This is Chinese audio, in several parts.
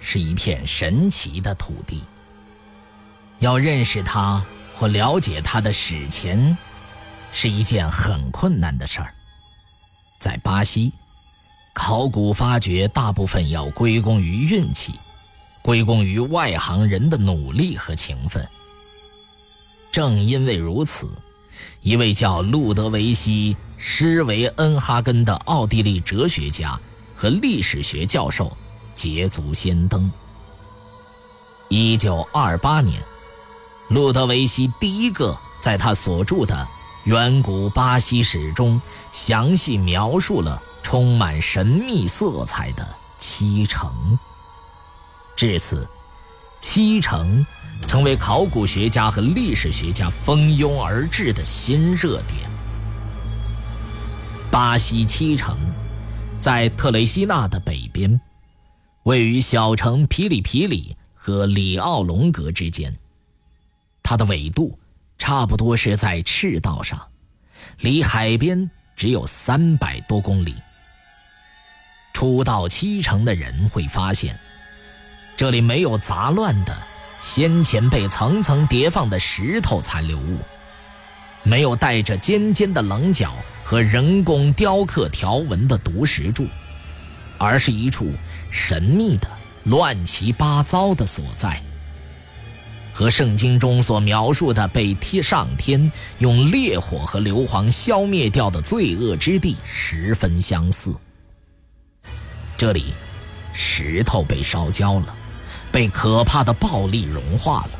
是一片神奇的土地。要认识它或了解它的史前，是一件很困难的事儿。在巴西，考古发掘大部分要归功于运气，归功于外行人的努力和勤奋。正因为如此，一位叫路德维希·施维恩哈根的奥地利哲学家和历史学教授。捷足先登。一九二八年，路德维希第一个在他所著的《远古巴西史》中详细描述了充满神秘色彩的七城。至此，七城成为考古学家和历史学家蜂拥而至的新热点。巴西七城在特雷西纳的北边。位于小城皮里皮里和里奥龙格之间，它的纬度差不多是在赤道上，离海边只有三百多公里。初到七城的人会发现，这里没有杂乱的先前被层层叠放的石头残留物，没有带着尖尖的棱角和人工雕刻条纹的独石柱，而是一处。神秘的、乱七八糟的所在，和圣经中所描述的被贴上天用烈火和硫磺消灭掉的罪恶之地十分相似。这里，石头被烧焦了，被可怕的暴力融化了，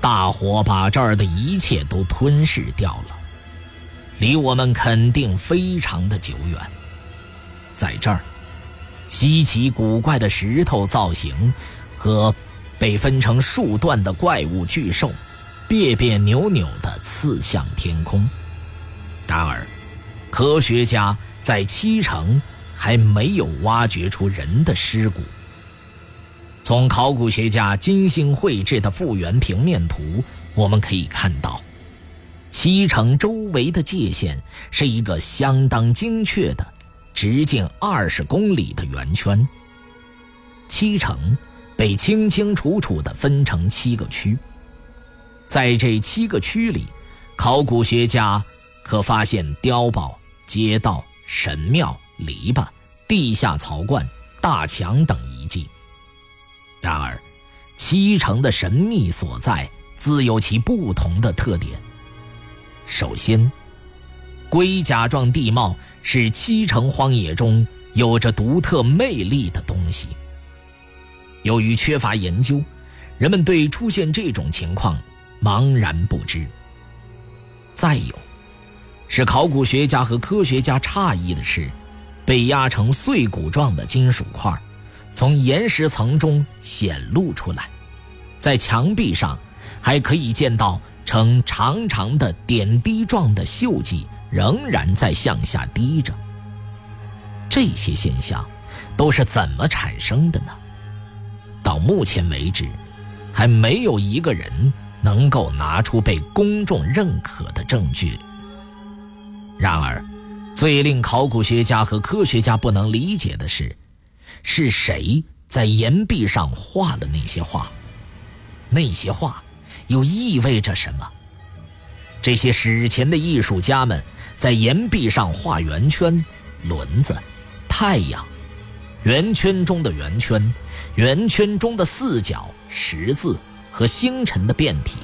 大火把这儿的一切都吞噬掉了，离我们肯定非常的久远，在这儿。稀奇古怪的石头造型和被分成数段的怪物巨兽，别别扭扭地刺向天空。然而，科学家在七城还没有挖掘出人的尸骨。从考古学家精心绘制的复原平面图，我们可以看到，七城周围的界限是一个相当精确的。直径二十公里的圆圈，七城被清清楚楚地分成七个区。在这七个区里，考古学家可发现碉堡、街道、神庙、篱笆、地下槽罐、大墙等遗迹。然而，七城的神秘所在自有其不同的特点。首先，龟甲状地貌。是七成荒野中有着独特魅力的东西。由于缺乏研究，人们对出现这种情况茫然不知。再有，使考古学家和科学家诧异的是，被压成碎骨状的金属块，从岩石层中显露出来，在墙壁上还可以见到呈长长的点滴状的锈迹。仍然在向下滴着。这些现象都是怎么产生的呢？到目前为止，还没有一个人能够拿出被公众认可的证据。然而，最令考古学家和科学家不能理解的是，是谁在岩壁上画了那些画？那些画又意味着什么？这些史前的艺术家们。在岩壁上画圆圈、轮子、太阳、圆圈中的圆圈、圆圈中的四角、十字和星辰的变体。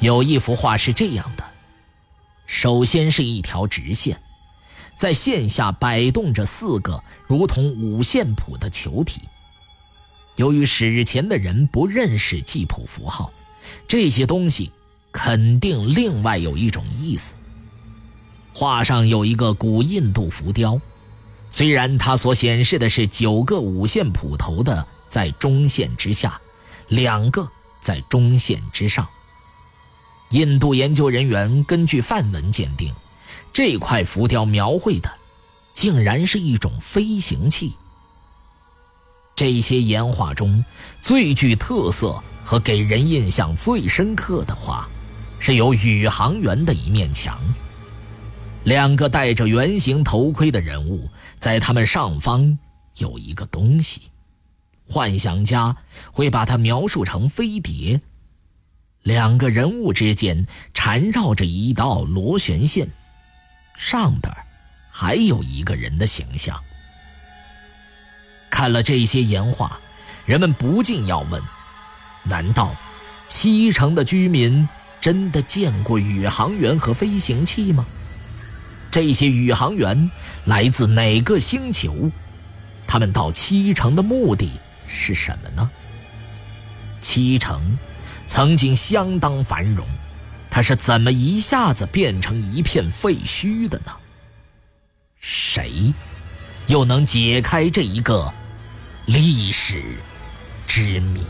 有一幅画是这样的：首先是一条直线，在线下摆动着四个如同五线谱的球体。由于史前的人不认识记谱符号，这些东西肯定另外有一种意思。画上有一个古印度浮雕，虽然它所显示的是九个五线谱头的在中线之下，两个在中线之上。印度研究人员根据梵文鉴定，这块浮雕描绘的，竟然是一种飞行器。这些岩画中最具特色和给人印象最深刻的画，是有宇航员的一面墙。两个戴着圆形头盔的人物，在他们上方有一个东西，幻想家会把它描述成飞碟。两个人物之间缠绕着一道螺旋线，上边还有一个人的形象。看了这些岩画，人们不禁要问：难道七成的居民真的见过宇航员和飞行器吗？这些宇航员来自哪个星球？他们到七城的目的是什么呢？七城曾经相当繁荣，它是怎么一下子变成一片废墟的呢？谁又能解开这一个历史之谜？